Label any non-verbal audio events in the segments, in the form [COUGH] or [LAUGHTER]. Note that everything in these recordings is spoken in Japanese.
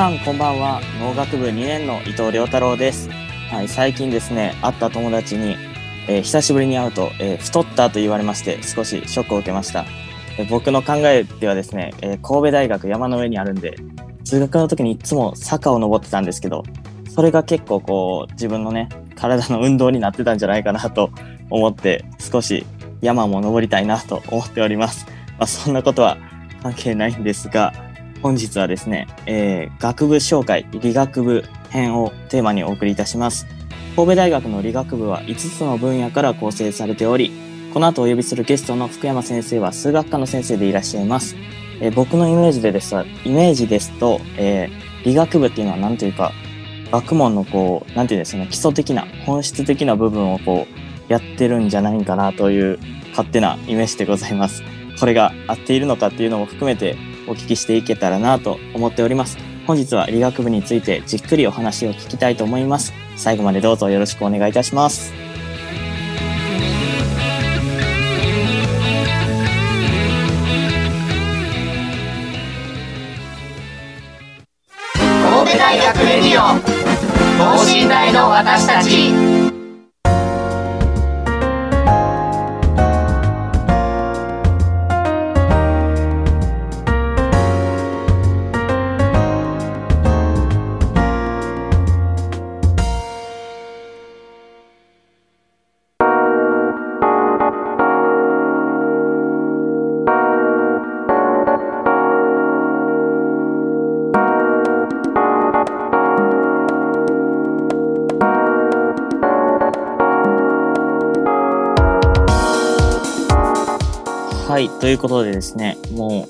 さんこんばんは。農学部2年の伊藤亮太郎です、はい、最近ですね会った友達に、えー、久しぶりに会うと、えー、太ったと言われまして少しショックを受けました、えー、僕の考えではですね、え神戸大学山の上にあるんで通学の時にいつも坂を登ってたんですけどそれが結構こう自分のね体の運動になってたんじゃないかなと [LAUGHS] 思って少し山も登りたいなと思っております、まあ、そんなことは関係ないんですが本日はですね、えー、学部紹介理学部編をテーマにお送りいたします。神戸大学の理学部は5つの分野から構成されており、この後お呼びするゲストの福山先生は数学科の先生でいらっしゃいます。えー、僕のイメージでですイメージですと、えー、理学部っていうのは何というか、学問のこう、なんていうんですかね、基礎的な、本質的な部分をこう、やってるんじゃないかなという勝手なイメージでございます。これが合っているのかっていうのも含めてお聞きしていけたらなと思っております。本日は理学部についてじっくりお話を聞きたいと思います。最後までどうぞよろしくお願いいたします。い、ということでですね、も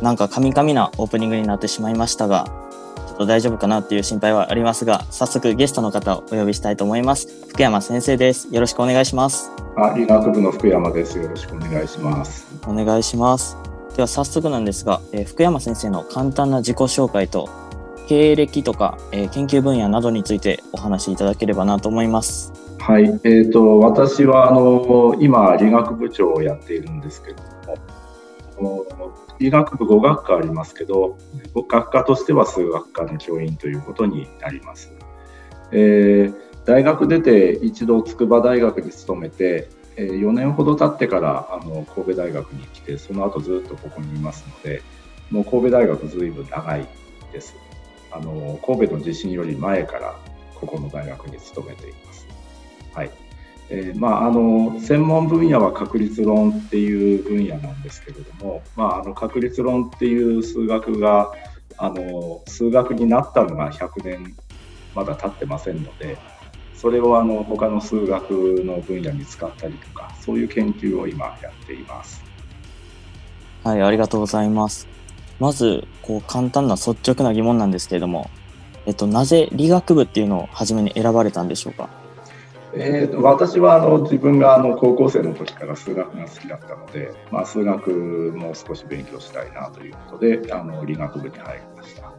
うなんかカミカミなオープニングになってしまいましたが、ちょっと大丈夫かなっていう心配はありますが、早速ゲストの方をお呼びしたいと思います。福山先生です。よろしくお願いします。あ、理学部の福山です。よろしくお願いします。お願いします。では早速なんですが、えー、福山先生の簡単な自己紹介と経歴とか、えー、研究分野などについてお話しいただければなと思います。はい、えーと、私はあの今理学部長をやっているんですけれど医学部5学科ありますけど学科としては数学科の教員ということになります。えー、大学出て一度筑波大学に勤めて、え、4年ほど経ってからあの神戸大学に来てその後ずっとここにいますのでもう神戸大学ずいぶん長いです。あの神戸の地震より前からここの大学に勤めています。はいえー、まあ、あの専門分野は確率論っていう分野なんですけれども、まあ、あの確率論っていう数学があの数学になったのが100年まだ経ってませんのでそれをあの他の数学の分野に使ったりとかそういう研究を今やっています。はいありがとうございます。まずこう簡単な率直な疑問なんですけれども、えっと、なぜ理学部っていうのを初めに選ばれたんでしょうか？えーと、私はあの自分があの高校生の時から数学が好きだったので、まあ、数学も少し勉強したいなということであの理学部に入りました。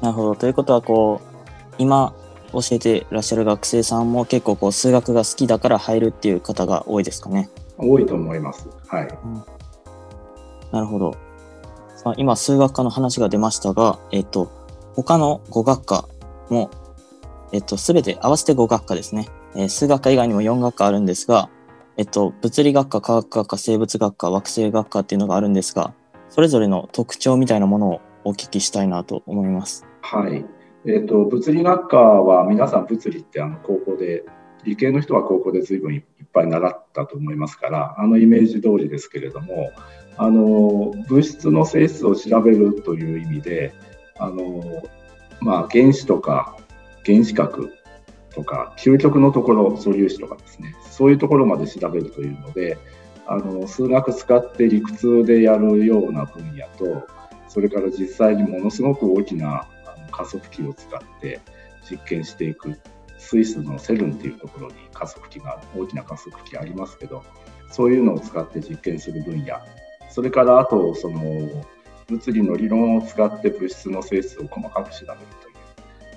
なるほどということはこう今教えてらっしゃる学生さんも結構こう数学が好きだから入るっていう方が多いですかね？多いと思います。はい。うん、なるほど。さあ今数学科の話が出ましたが、えっ、と他の語学科もえっと、すべて合わせて5学科ですね。えー、数学科以外にも4学科あるんですが、えっと、物理学科、科学学科、生物学科、惑星学科っていうのがあるんですが、それぞれの特徴みたいなものをお聞きしたいなと思います。はい。えっ、ー、と、物理学科は皆さん物理ってあの高校で理系の人は高校で随分いっぱい習ったと思いますからあのイメージ通りですけれどもあの物質の性質を調べるという意味であの、まあ、原子とか原子核とか究極のところ素粒子とかですね。そういうところまで調べるというのであの数学使って理屈でやるような分野とそれから実際にものすごく大きな加速器を使って実験していくスイスのセルンっていうところに加速器が大きな加速器ありますけどそういうのを使って実験する分野。それからあとその物理の理論を使って物質の性質を細かく調べる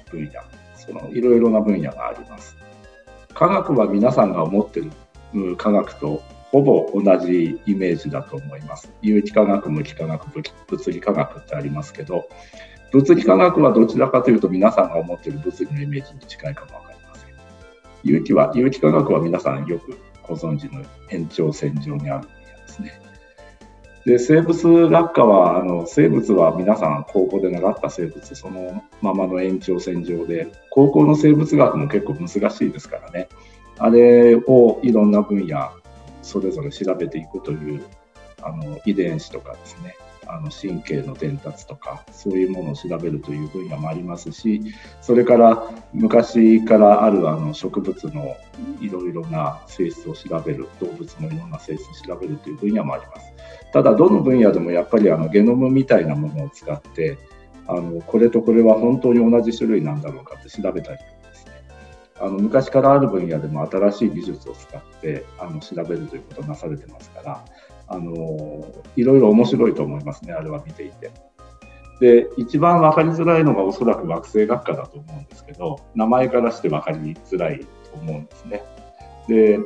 という分野。そのいろいろな分野があります。科学は皆さんが思ってる科学とほぼ同じイメージだと思います。有機化学無機化学物理化学ってありますけど物理科学はどちらかというと皆さんが思ってる物理のイメージに近いかもわかりません。有機は有機化学は皆さんよくご存知の延長線上にある分野ですね。で生物学科はあの生物は皆さん高校で習った生物そのままの延長線上で高校の生物学も結構難しいですからね。あれをいろんな分野それぞれ調べていくというあの遺伝子とかですね。あの神経の伝達とかそういうものを調べるという分野もありますしそれから昔からあるあの植物のいろいろな性質を調べる動物のいろんな性質を調べるという分野もあります。ただどの分野でもやっぱりあのゲノムみたいなものを使ってあのこれとこれは本当に同じ種類なんだろうかって調べたりですねあの昔からある分野でも新しい技術を使ってあの調べるということをなされてますからあのいろいろ面白いと思いますね、あれは見ていて。で、一番分かりづらいのがおそらく惑星学科だと思うんですけど、名前からして分かりづらいと思うんですね。で、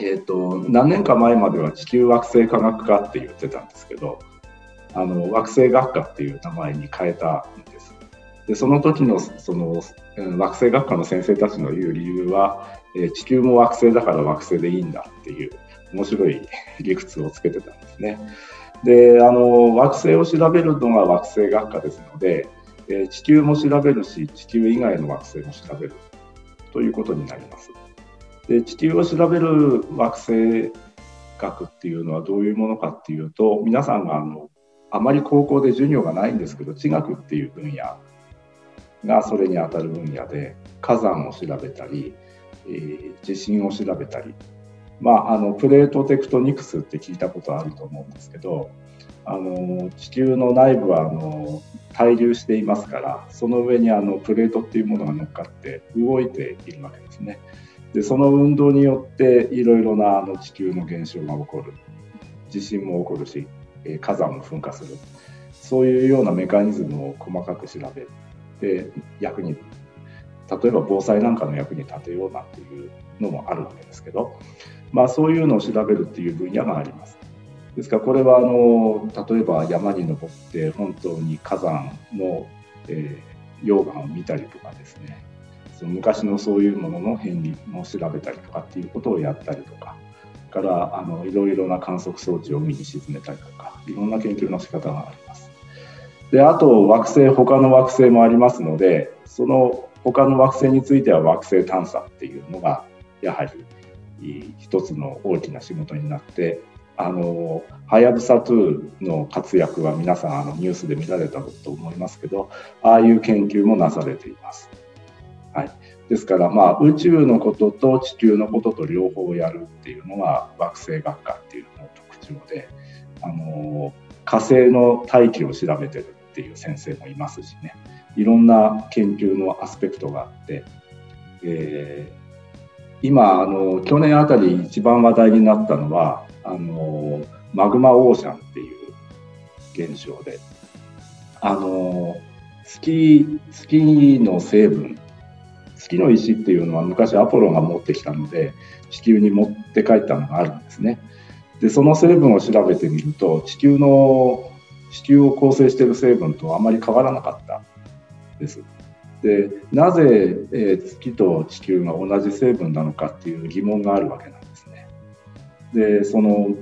えーと、何年か前までは地球惑星科学科って言ってたんですけど、あの惑星学科っていう名前に変えたんです。でその時のその惑星学科の先生たちの言う理由は、えー、地球も惑星だから惑星でいいんだっていう面白い理屈をつけてたんですね。であの惑星を調べるのが惑星学科ですので、えー、地球も調べるし地球以外の惑星も調べるということになります。で地球を調べる惑星学っていうのはどういうものかっていうと皆さんがあのあまり高校で授業がないんですけど地学っていう分野がそれにあたる分野で火山を調べたり、えー、地震を調べたりまあ、あのプレートテクトニクスって聞いたことあると思うんですけどあの地球の内部はあの対流していますからその上にあのプレートっていうものが乗っかって動いているわけですね。でその運動によっていろいろなあの地球の現象が起こる。地震も起こるしえ火山も噴火する。そういうようなメカニズムを細かく調べて役に例えば防災なんかの役に立てようなんていうのもあるわけですけどまあ、そういうのを調べるっていう分野があります。ですからこれはあの例えば山に登って本当に火山の、えー、溶岩を見たりとかですねその昔のそういうものの変理も調べたりとかっていうことをやったりとかからあのいろいろな観測装置を海に沈めたりとかいろんな研究の仕方があります。であと惑星他の惑星もありますのでその他の惑星については惑星探査っていうのがやはり一つの大きな仕事になってあのはやぶさ2の活躍は皆さんあのニュースで見られたと思いますけどああいう研究もなされています。はい、ですから、まあ、宇宙のことと地球のことと両方やるっていうのが惑星学科っていうのの特徴であの火星の大気を調べてるっていう先生もいますしね。いろんな研究のアスペクトがあって、え今あの去年あたり一番話題になったのはあのマグマオーシャンっていう現象であの月月の成分月の石っていうのは昔アポロが持ってきたので地球に持って帰ったのがあるんですね。でその成分を調べてみると地球の地球を構成している成分とあまり変わらなかったです。でなぜ、えー、月と地球が同じ成分なのかっていう疑問があるわけなんですね。でその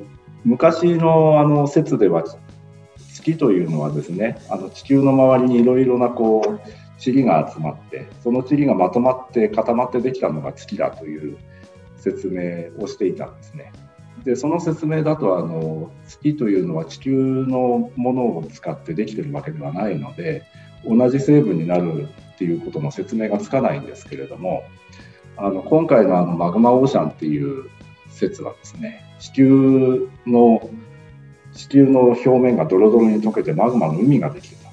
昔のあの説では月というのはですねあの地球の周りにいろいろなこう塵が集まってその塵がまとまって固まってできたのが月だという説明をしていたんですね。でその説明だとあの月というのは地球のものを使ってできてるわけではないので同じ成分になるっていうことの説明がつかないんですけれどもあの今回のあのマグマオーシャンっていう説はですね地球の地球の表面がドロドロに溶けてマグマの海ができてた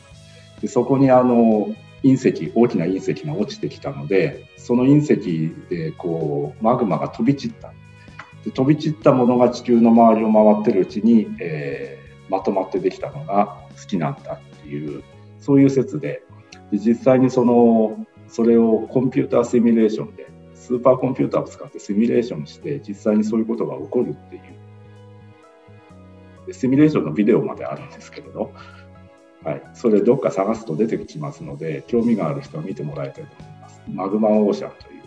でそこにあの隕石大きな隕石が落ちてきたのでその隕石でこうマグマが飛び散った。で飛び散ったものが地球の周りを回ってるうちに、えー、まとまってできたのが月なんだっていうそういう説で。で実際にそのそれをコンピューターシミュレーションでスーパーコンピューターを使ってシミュレーションして実際にそういうことが起こるっていう。でシミュレーションのビデオまであるんですけれど、はい、それどっか探すと出てきますので興味がある人は見てもらいたいと思います。マグマオーシャンという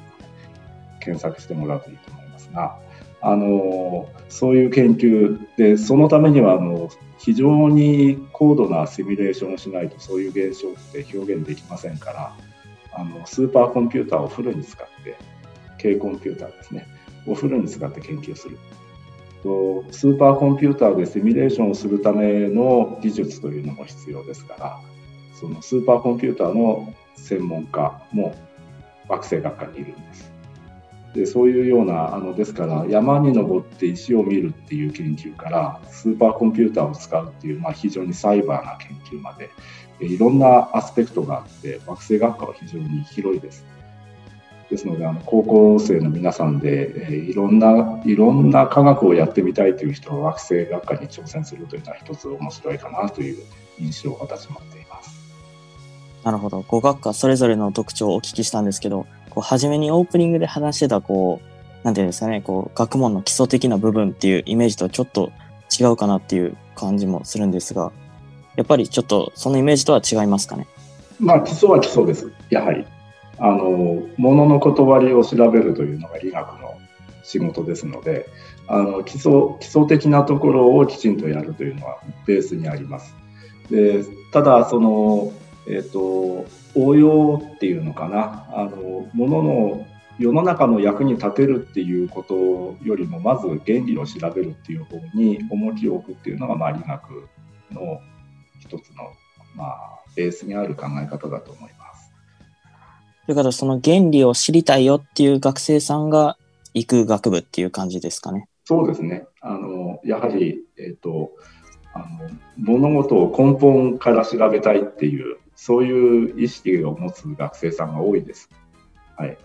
検索してもらうといいと思いますがあのそういう研究でそのためにはあの非常に高度なシミュレーションをしないとそういう現象って表現できませんからあのスーパーコンピューターをフルに使って軽コンピューターですねをフルに使って研究する。とスーパーコンピューターでシミュレーションをするための技術というのも必要ですからそのスーパーコンピューターの専門家も惑星学科にいるんですでそういうようなあのですから山に登って石を見るっていう研究からスーパーコンピューターを使うっていう、まあ、非常にサイバーな研究までいろんなアスペクトがあって惑星学科は非常に広いです。ですのであの高校生の皆さんで、えいろんないろんな科学をやってみたいという人は惑星学科に挑戦するというのは一つ面白いかなという印象を私持っています。なるほど。5学科それぞれの特徴をお聞きしたんですけど、こう初めにオープニングで話してたこうなんていうんですかねこう学問の基礎的な部分っていうイメージとちょっと違うかなっていう感じもするんですがやっぱりちょっとそのイメージとは違いますかね？まあ基礎は基礎ですやはりあの物の断りを調べるというのが理学の仕事ですのであの基礎基礎的なところをきちんとやるというのはベースにあります。でただそのえーと、応用っていうのかなあのものの世の中の役に立てるっていうことよりもまず原理を調べるっていう方に重きを置くっていうのが、まあ、理学の一つの、まあ、ベースにある考え方だと思います。ということその原理を知りたいよっていう学生さんが行く学部っていう感じですかね。そうですね。あのやはり、えーとあの物事を根本から調べたいっていうそういう意識を持つ学生さんが多いです。はい。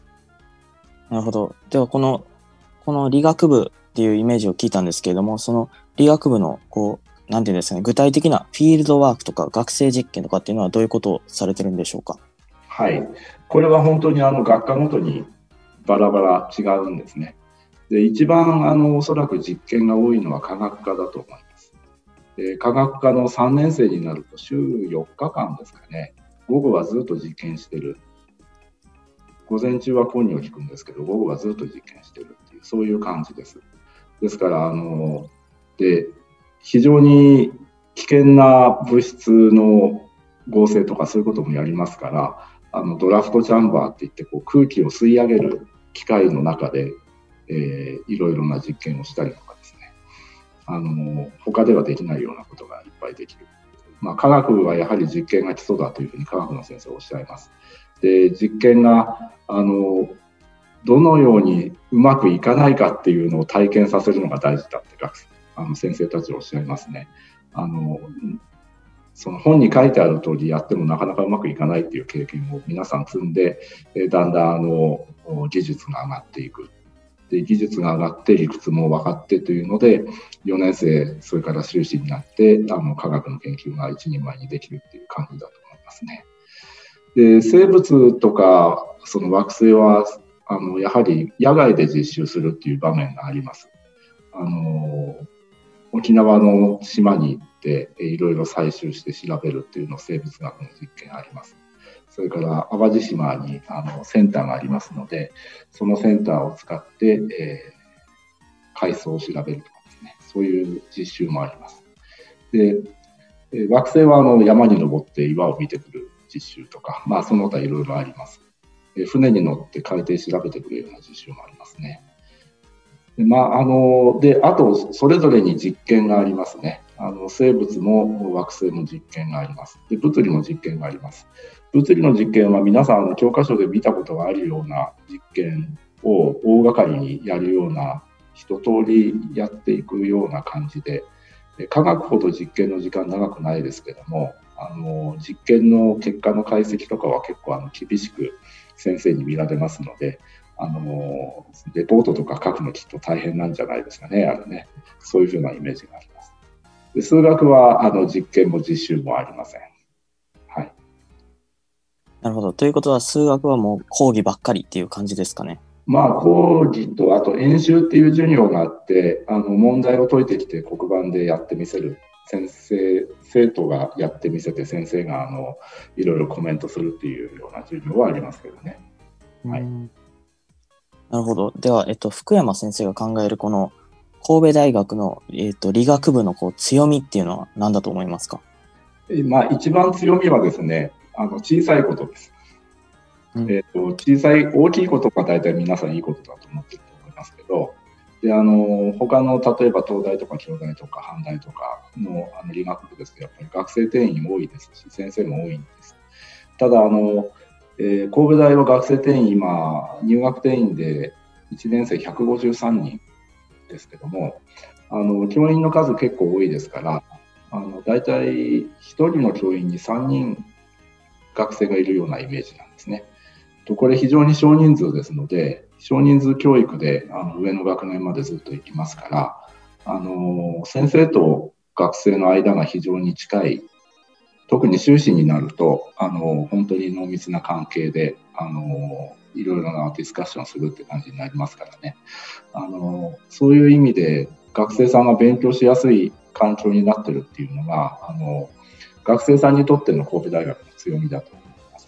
なるほど。では、この、この理学部っていうイメージを聞いたんですけれども、その理学部の、こう、なんていうんですかね、具体的なフィールドワークとか学生実験とかっていうのはどういうことをされてるんでしょうか？はい。これは本当にあの学科ごとにバラバラ違うんですね。で、一番あのおそらく実験が多いのは科学科だと思います。で科学科の3年生になると週4日間ですかね午後はずっと実験してる午前中は講義を聞くんですけど午後はずっと実験してるっていうそういう感じですですからあので非常に危険な物質の合成とかそういうこともやりますからあのドラフトチャンバーっていってこう空気を吸い上げる機械の中で、えー、いろいろな実験をしたりとかですねあの他ではできないようなことがいっぱいできる。まあ、科学はやはり実験が基礎だというふうに科学の先生はおっしゃいます。で実験があのどのようにうまくいかないかっていうのを体験させるのが大事だって学あの先生たちおっしゃいますね。あのその本に書いてある通りやってもなかなかうまくいかないっていう経験を皆さん積んでえだんだんあの技術が上がっていくで技術が上がって理屈も分かってというので4年生それから修士になってあの科学の研究が一人前にできるっていう感じだと思いますね。で生物とかその惑星はあのやはり野外で実習するっていう場面があります。あの沖縄の島に行っていろいろ採集して調べるっていうの生物学の実験あります。それから淡路島にあのセンターがありますので、そのセンターを使って、えー、海藻を調べるとかですね、そういう実習もあります。で、惑星はあの山に登って岩を見てくる実習とか、まあ、その他いろいろあります。船に乗って海底調べてくるような実習もありますね。まあ、あのであと、それぞれに実験がありますね。あの生物も惑星の実験がありますで。物理の実験があります。物理の実験は皆さん教科書で見たことがあるような実験を大掛かりにやるような一通りやっていくような感じで科学ほど実験の時間長くないですけどもあの実験の結果の解析とかは結構あの厳しく先生に見られますのであのレポートとか書くのきっと大変なんじゃないですかねあれね。そういうふうなイメージがあります。で数学はあの実験も実習もありません。はい。なるほど。ということは数学はもう講義ばっかりっていう感じですかね。まあ、講義と、あと演習っていう授業があって、あの問題を解いてきて黒板でやってみせる。先生、生徒がやってみせて、先生があのいろいろコメントするっていうような授業はありますけどね。はい、なるほど。では、えっと、福山先生が考えるこの神戸大学の、えっと、理学部のこう強みっていうのは何だと思いますか？まあ、一番強みはですね、あの小さいことです。えーと、小さい、大きいことが大体皆さんいいことだと思ってると思いますけど、であの他の例えば東大とか京大とか阪大とかのあの理学部ですけど、やっぱり学生定員多いですし、先生も多いんです。ただあの、えー、神戸大は学生定員、今、入学定員で1年生153人ですけども、あの教員の数結構多いですから、あの大体1人の教員に3人学生がいるようなイメージなんですね。とこれ非常に少人数ですので、少人数教育であの上の学年までずっと行きますから、あの先生と学生の間が非常に近い、特に修士になると、あの本当に濃密な関係で、あのいろいろなディスカッションするって感じになりますからね。あのそういう意味で学生さんが勉強しやすい環境になってるっていうのが、あの学生さんにとっての神戸大学の強みだと思います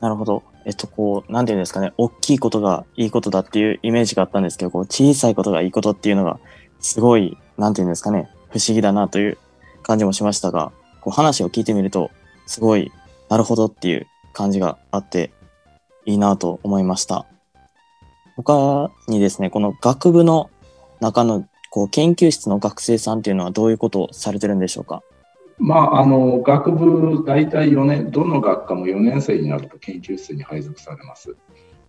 なるほど。えっと、こう、なんていうんですかね、大きいことがいいことだっていうイメージがあったんですけど、こう、小さいことがいいことっていうのが、すごい、なんていうんですかね、不思議だなという感じもしましたが、こう、話を聞いてみると、すごい、なるほどっていう感じがあって、いいなと思いました。他にですね、この学部の中の、こう、研究室の学生さんっていうのはどういうことをされてるんでしょうか？まあ、あの学部、大体4年、どの学科も4年生になると研究室に配属されます。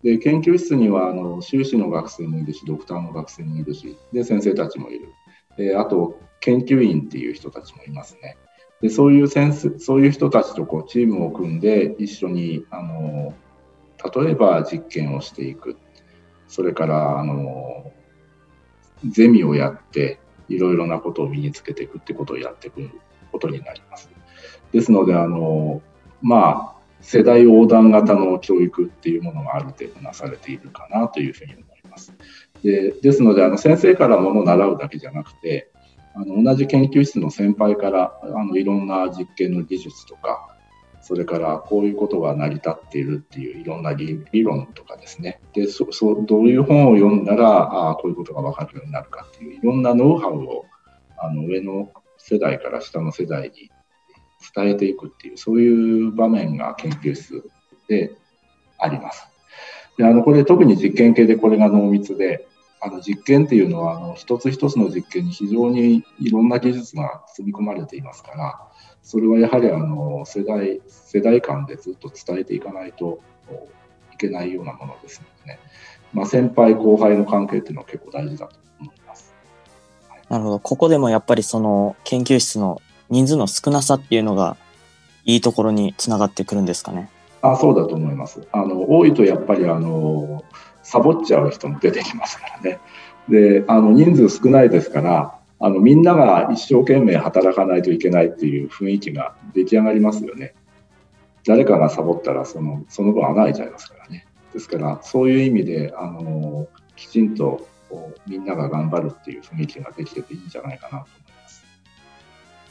で研究室にはあの修士の学生もいるし、ドクターの学生もいるし、で先生たちもいる。であと、研究員っていう人たちもいますね。でそういう先生そういう人たちとこうチームを組んで一緒にあの例えば実験をしていくそれからあのゼミをやっていろいろなことを身につけていくってことをやっていくことになります。ですので、あの、まあ、世代横断型の教育っていうものがある程度なされているかなというふうに思います。でですので、あの先生からものを習うだけじゃなくて、あの同じ研究室の先輩からあのいろんな実験の技術とか、それからこういうことが成り立っているっていういろんな理論とかですね、でそそどういう本を読んだらあこういうことが分かるようになるかっていういろんなノウハウをあの上の世代から下の世代に伝えていくっていう、そういう場面が研究室であります。であのこれ特に実験系でこれが濃密で、あの実験っていうのはあの一つ一つの実験に非常にいろんな技術が積み込まれていますから、それはやはりあの世代世代間でずっと伝えていかないといけないようなものですのでね、まあ、先輩後輩の関係っていうのは結構大事だとなるほど。ここでもやっぱりその研究室の人数の少なさっていうのがいいところにつながってくるんですかね。あそうだと思います。あの多いとやっぱりあのサボっちゃう人も出てきますからね。であの人数少ないですからあのみんなが一生懸命働かないといけないっていう雰囲気が出来上がりますよね。誰かがサボったらそのその分穴開いちゃいますからね。ですからそういう意味であのきちんとみんなが頑張るっていう雰囲気ができてていいんじゃないかなと思います。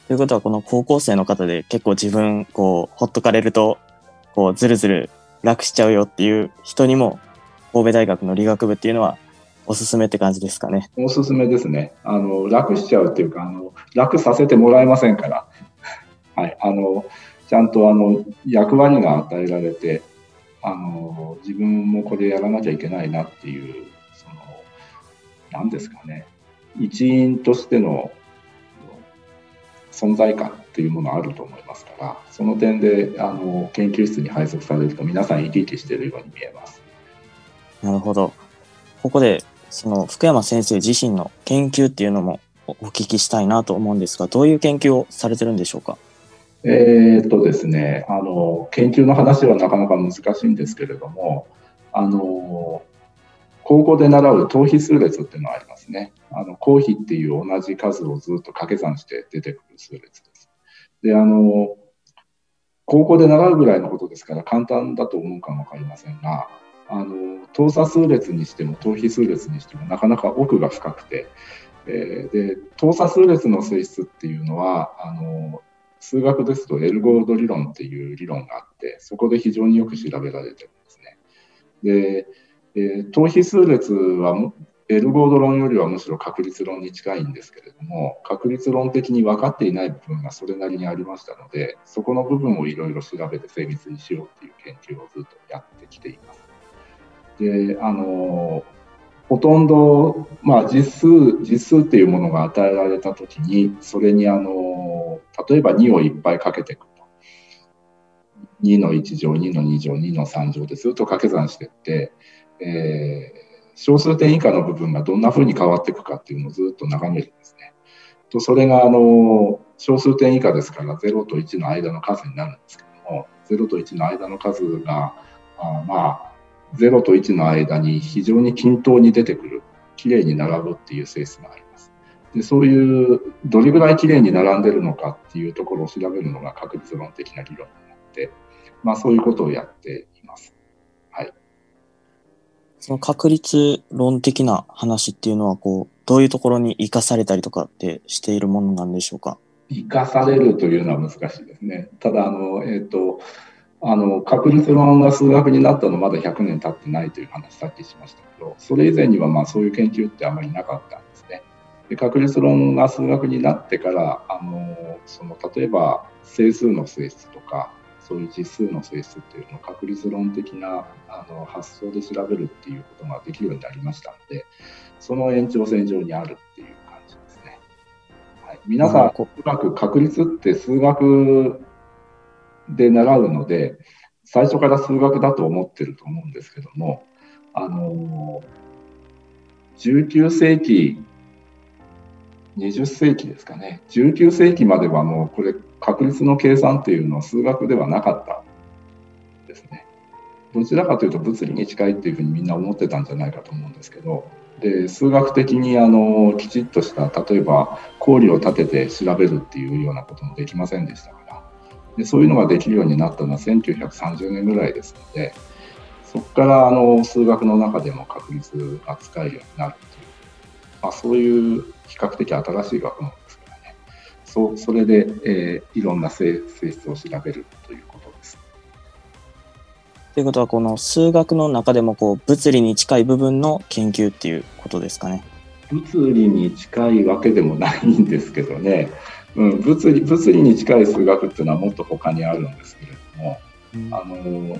ということはこの高校生の方で結構自分こうほっとかれるとこうずるずる楽しちゃうよっていう人にも神戸大学の理学部っていうのはおすすめって感じですかね。おすすめですね。あの楽しちゃうっていうかあの楽させてもらえませんから。[LAUGHS] はい、あのちゃんとあの役割が与えられてあの自分もこれやらなきゃいけないなっていうその何ですかね一員としての存在感っていうものあると思いますからその点であの研究室に配属されると皆さん生き生きしているように見えます。なるほど。ここで、その福山先生自身の研究っていうのもお聞きしたいなと思うんですが、どういう研究をされてるんでしょうか？えーっとですね、あの研究の話はなかなか難しいんですけれども、あの高校で習う等比数列っていうのがありますね。あの公比っていう同じ数をずっと掛け算して出てくる数列です。で、あの高校で習うぐらいのことですから簡単だと思うかもわかりませんが、あの等差数列にしても等比数列にしてもなかなか奥が深くて、えーで等差数列の性質っていうのはあの数学ですとエルゴード理論っていう理論があってそこで非常によく調べられてるんですね。で、えー等比数列はエルゴード論よりはむしろ確率論に近いんですけれども確率論的に分かっていない部分がそれなりにありましたのでそこの部分をいろいろ調べて精密にしようっていう研究をずっとやってきています。であのほとんど、まあ、実数実数っていうものが与えられた時にそれにあの例えば2をいっぱいかけていくと2の1乗2の2乗2の3乗でずっと掛け算していって、えー小数点以下の部分がどんな風に変わっていくかっていうのをずっと眺めるんですね。とそれがあの小数点以下ですから0と1の間の数になるんですけども0と1の間の数があまあ0と1の間に非常に均等に出てくるきれいに並ぶっていう性質があります。でそういうどれぐらいきれいに並んでるのかっていうところを調べるのが確率論的な理論になって、まあ、そういうことをやっています。はい、その確率論的な話っていうのは、こう、どういうところに活かされたりとかってしているものなんでしょうか？生かされるというのは難しいですね。ただあの、えーとあの確率論が数学になったのまだ100年経ってないという話さっきしましたけどそれ以前にはまあそういう研究ってあまりなかったんですね。で確率論が数学になってからあのその例えば整数の性質とかそういう実数の性質っていうのを確率論的なあの発想で調べるっていうことができるようになりましたのでその延長線上にあるっていう感じですね。はい、皆さん、こおそらく確率って数学で習うので、最初から数学だと思ってると思うんですけども、あの19世紀、20世紀ですかね、19世紀まではもうこれ、確率の計算っていうのは数学ではなかったですね。どちらかというと物理に近いっていうふうにみんな思ってたんじゃないかと思うんですけど、で数学的にあのきちっとした例えば公理を立てて調べるっていうようなこともできませんでしたでそういうのができるようになったのは1930年ぐらいですのでそこからあの数学の中でも確率が使えるようになるという、まあ、そういう比較的新しい学問ですからねそうそれで、えーいろんな性性質を調べるということです。ということは、この数学の中でも、こう、物理に近い部分の研究っていうことですかね。物理に近いわけでもないんですけどね、うん、物理物理に近い数学っていうのはもっと他にあるんですけれどもあの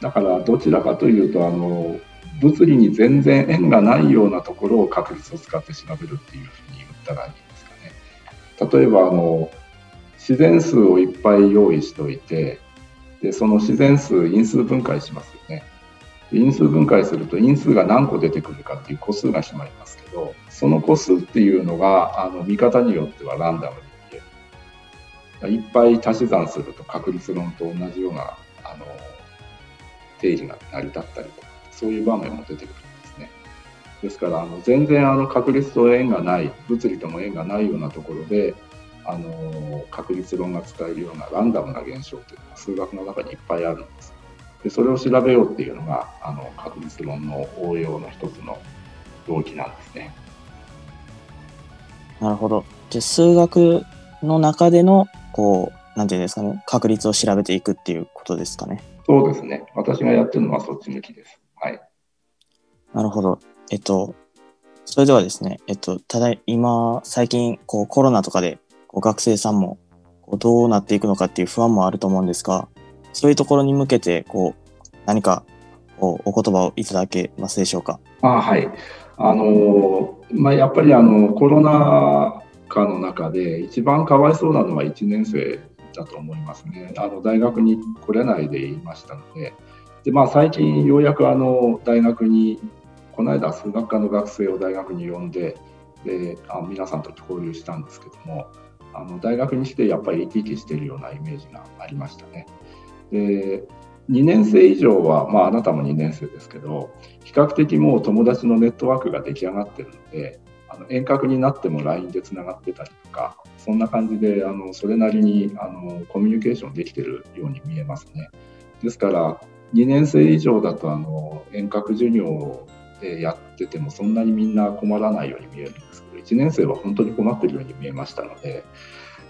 だからどちらかというとあの物理に全然縁がないようなところを確率を使って調べるっていうふうに言ったらいいんですかね。例えばあの自然数をいっぱい用意しておいてでその自然数因数分解しますよね。で因数分解すると因数が何個出てくるかっていう個数が決まりますその個数っていうのがあの見方によってはランダムに見える。いっぱい足し算すると確率論と同じようなあの定理が成り立ったりとかそういう場面も出てくるんですね。ですからあの全然あの確率と縁がない物理とも縁がないようなところであの確率論が使えるようなランダムな現象というのが数学の中にいっぱいあるんです。でそれを調べようっていうのがあの確率論の応用の一つの動機なんですね。なるほど。で、数学の中での、こう、なんていうんですかね、確率を調べていくっていうことですかね。そうですね。私がやってるのはそっち向きです。はい。なるほど。えっと、それではですね、えっと、ただい今、最近、こう、コロナとかで、こう学生さんも、ここうどうなっていくのかっていう不安もあると思うんですが、そういうところに向けて、こう、何か、こう、お言葉をいただけますでしょうか？あはい。あの、まあ、やっぱりあの、コロナ禍の中で一番かわいそうなのは1年生だと思いますね。あの、大学に来れないでいましたので、で、まあ、最近ようやくあの、大学に、この間数学科の学生を大学に呼んで、であ皆さんと交流したんですけどもあの大学にしてやっぱり生き生きしているようなイメージがありましたね。で2年生以上は、まあ、あなたも2年生ですけど比較的もう友達のネットワークが出来上がってるのであの遠隔になっても LINE でつながってたりとかそんな感じであのそれなりにあのコミュニケーションできてるように見えますね。ですから2年生以上だとあの遠隔授業でやっててもそんなにみんな困らないように見えるんですけど1年生は本当に困ってるように見えましたので、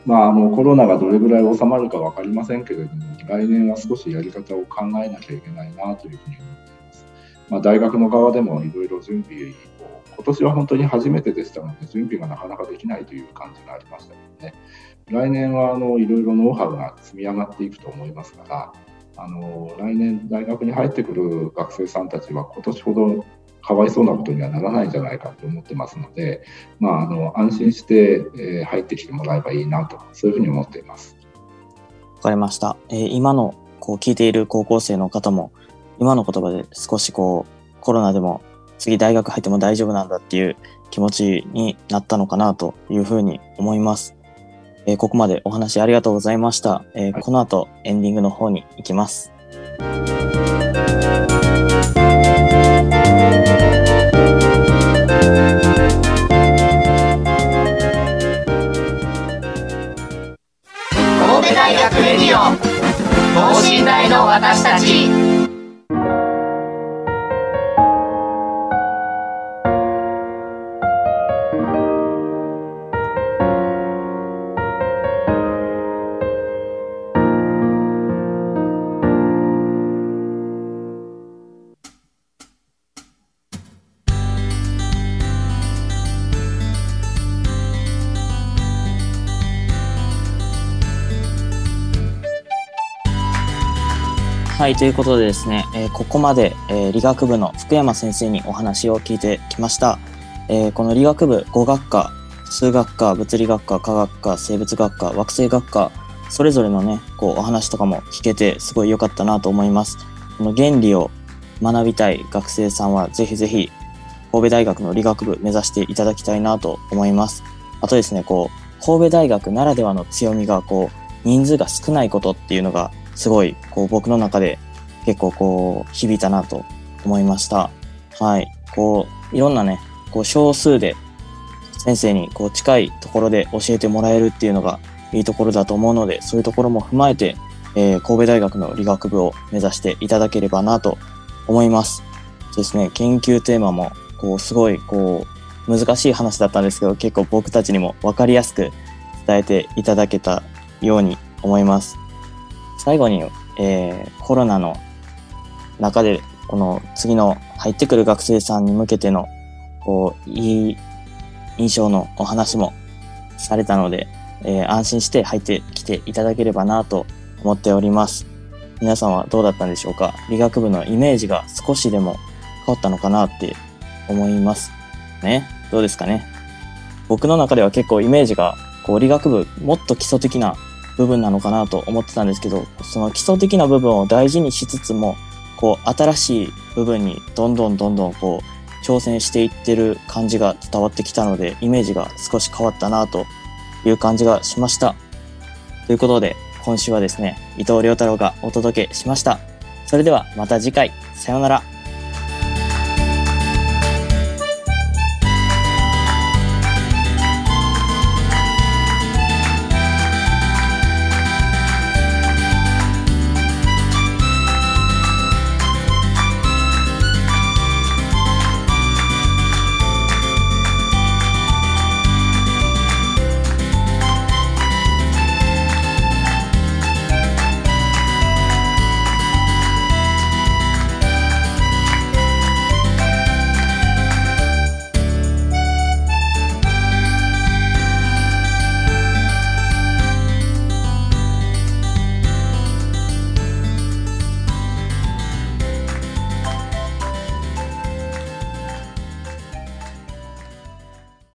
まあ、あのコロナがどれぐらい収まるか分かりませんけれども来年は少しやり方を考えなきゃいけないなというふうに思っています。まあ、大学の側でもいろいろ準備を今年は本当に初めてでしたので準備がなかなかできないという感じがありましたけどね来年はいろいろノウハウが積み上がっていくと思いますからあの来年大学に入ってくる学生さんたちは今年ほどかわいそうなことにはならないんじゃないかと思ってますので、まあ、あの安心して、えー、入ってきてもらえばいいなとそういうふうに思っています。わかりました。えー、今のこう聞いている高校生の方も今の言葉で少しこうコロナでも次大学入っても大丈夫なんだっていう気持ちになったのかなというふうに思います。えー、ここまでお話ありがとうございました。えーはい、この後エンディングの方に行きます。等身代の私たち。はい、ということでですね、えー、ここまで、えー、理学部の福山先生にお話を聞いてきました。えー、この理学部5学科、数学科、物理学科、科学科、生物学科、惑星学科、それぞれのね、こうお話とかも聞けてすごい良かったなと思います。この原理を学びたい学生さんはぜひぜひ神戸大学の理学部目指していただきたいなと思います。あとですね、こう、神戸大学ならではの強みが、こう、人数が少ないことっていうのがすごい、こう、僕の中で結構こう、響いたなと思いました。はい。こう、いろんなね、こう、少数で先生にこう、近いところで教えてもらえるっていうのがいいところだと思うので、そういうところも踏まえて、えー、神戸大学の理学部を目指していただければなと思います。ですね、研究テーマも、こう、すごい、こう、難しい話だったんですけど、結構僕たちにも分かりやすく伝えていただけたように思います。最後に、えー、コロナの中で、この次の入ってくる学生さんに向けての、こう、いい印象のお話もされたので、えー、安心して入ってきていただければなと思っております。皆さんはどうだったんでしょうか？理学部のイメージが少しでも変わったのかなって思いますね。どうですかね？僕の中では結構イメージがこう理学部もっと基礎的な部分なのかなと思ってたんですけど、その基礎的な部分を大事にしつつも、こう、新しい部分にどんどんどんどんこう、挑戦していってる感じが伝わってきたので、イメージが少し変わったなという感じがしました。ということで、今週はですね、伊藤良太郎がお届けしました。それではまた次回、さようなら。